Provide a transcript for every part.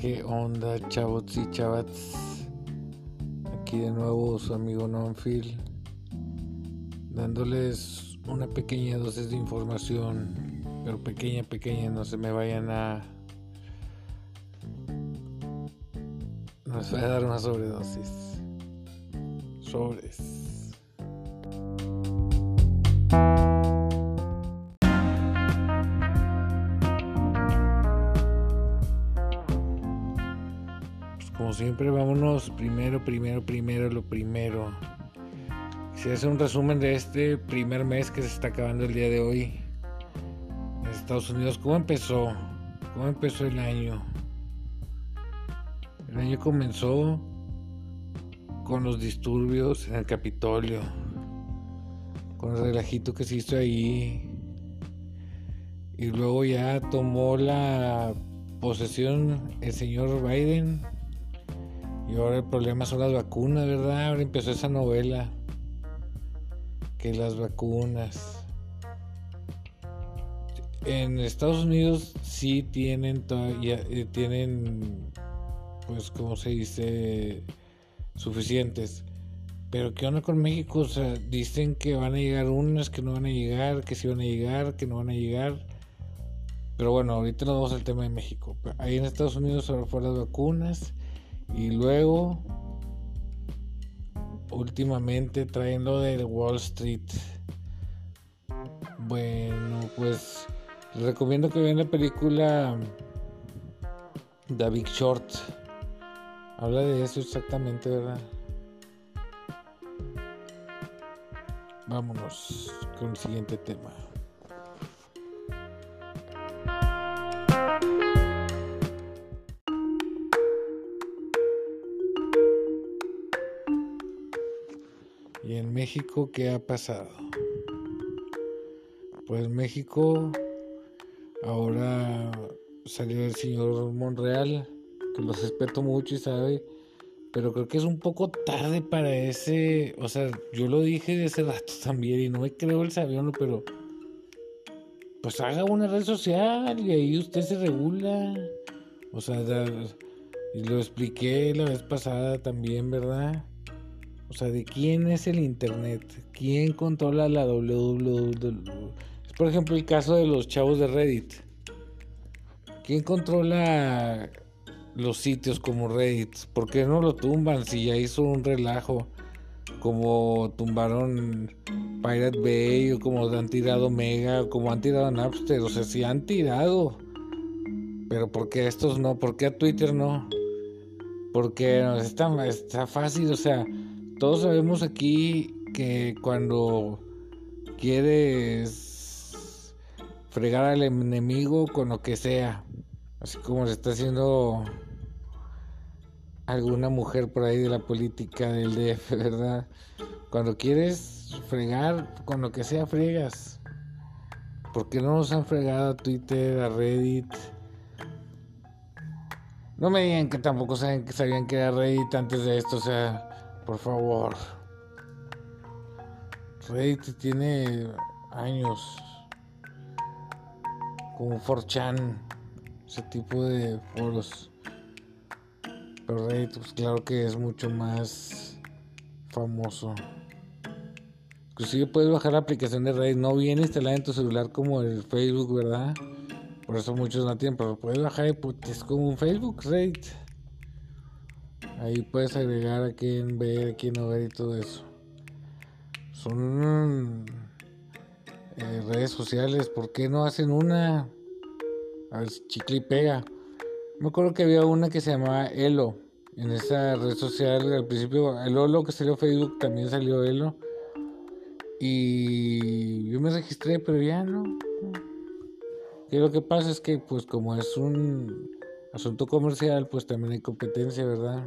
¿Qué onda, chavos y chavats? Aquí de nuevo su amigo Nonfield, dándoles una pequeña dosis de información, pero pequeña, pequeña, no se me vayan a. Nos va a dar una sobredosis. Sobres. Como siempre, vámonos primero, primero, primero, lo primero. Si hace un resumen de este primer mes que se está acabando el día de hoy en Estados Unidos, ¿cómo empezó? ¿Cómo empezó el año? El año comenzó con los disturbios en el Capitolio, con el relajito que se hizo ahí, y luego ya tomó la posesión el señor Biden y ahora el problema son las vacunas, ¿verdad? Ahora empezó esa novela. Que las vacunas. En Estados Unidos sí tienen todavía eh, tienen pues como se dice suficientes. Pero ¿qué onda con México? O sea, dicen que van a llegar unas, que no van a llegar, que sí van a llegar, que no van a llegar. Pero bueno, ahorita nos vamos al tema de México. Ahí en Estados Unidos ahora fueron las vacunas y luego, últimamente trayendo del Wall Street. Bueno, pues les recomiendo que vean la película The Big Short. Habla de eso exactamente, ¿verdad? Vámonos con el siguiente tema. México qué ha pasado? Pues México ahora salió el señor Monreal, que lo respeto mucho y sabe, pero creo que es un poco tarde para ese, o sea, yo lo dije de ese rato también y no me creo el sabiendo, pero pues haga una red social y ahí usted se regula. O sea, lo expliqué la vez pasada también, ¿verdad? O sea, ¿de quién es el Internet? ¿Quién controla la www? Es por ejemplo el caso de los chavos de Reddit. ¿Quién controla los sitios como Reddit? ¿Por qué no lo tumban si ya hizo un relajo? Como tumbaron Pirate Bay, o como han tirado Mega, o como han tirado Napster. O sea, sí han tirado. Pero ¿por qué estos no? ¿Por qué a Twitter no? Porque está, está fácil, o sea, todos sabemos aquí que cuando quieres fregar al enemigo con lo que sea, así como se está haciendo alguna mujer por ahí de la política del DF, ¿verdad? Cuando quieres fregar con lo que sea, fregas. ¿Por qué no nos han fregado a Twitter, a Reddit? No me digan que tampoco saben que sabían que era Reddit antes de esto, o sea, por favor. Reddit tiene años. Como 4chan. Ese tipo de foros. Pero Reddit, pues claro que es mucho más famoso. Inclusive puedes bajar la aplicación de Reddit. No viene instalada en tu celular como el Facebook, ¿verdad? Por eso muchos no tienen. Pero puedes bajar y pues, es como un Facebook Reddit. Ahí puedes agregar a quién ver, a quién no ver y todo eso. Son eh, redes sociales, ¿por qué no hacen una? A ver, chicle y pega. Me acuerdo que había una que se llamaba Elo. En esa red social, al principio, el Olo que salió Facebook también salió Elo. Y yo me registré, pero ya no. Y lo que pasa es que, pues, como es un asunto comercial, pues también hay competencia, ¿verdad?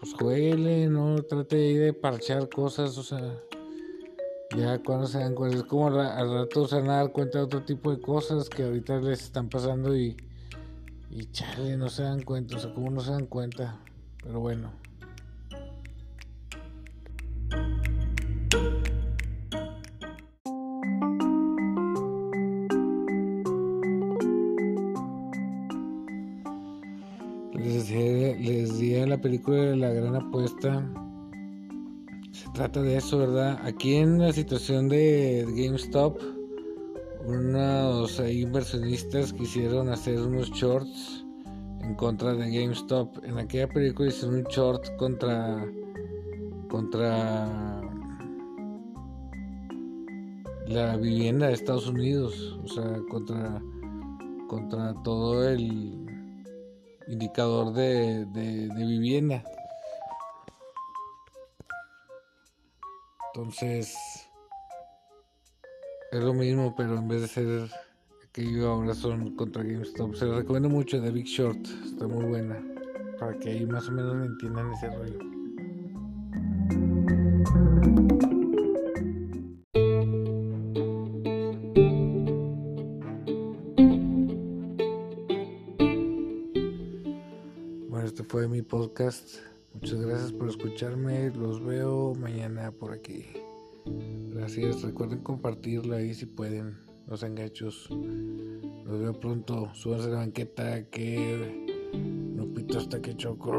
Pues jueguele, no trate de parchar cosas, o sea, ya cuando se dan cuenta, es como al rato se van a dar cuenta de otro tipo de cosas que ahorita les están pasando y, y chale, no se dan cuenta, o sea, como no se dan cuenta, pero bueno. Les di, les di a la película de la gran apuesta, se trata de eso, ¿verdad? Aquí en la situación de GameStop, unos inversionistas quisieron hacer unos shorts en contra de GameStop. En aquella película hicieron un short contra contra la vivienda de Estados Unidos, o sea, contra contra todo el indicador de, de, vivienda. Entonces, es lo mismo, pero en vez de ser aquello ahora son contra GameStop. Se lo recomiendo mucho The Big Short, está muy buena. Para que ahí más o menos entiendan ese rollo. este fue mi podcast. Muchas gracias por escucharme. Los veo mañana por aquí. Gracias. Recuerden compartirla ahí si pueden. No sean. Los veo pronto. Súbanse a la banqueta que no pito hasta que choco.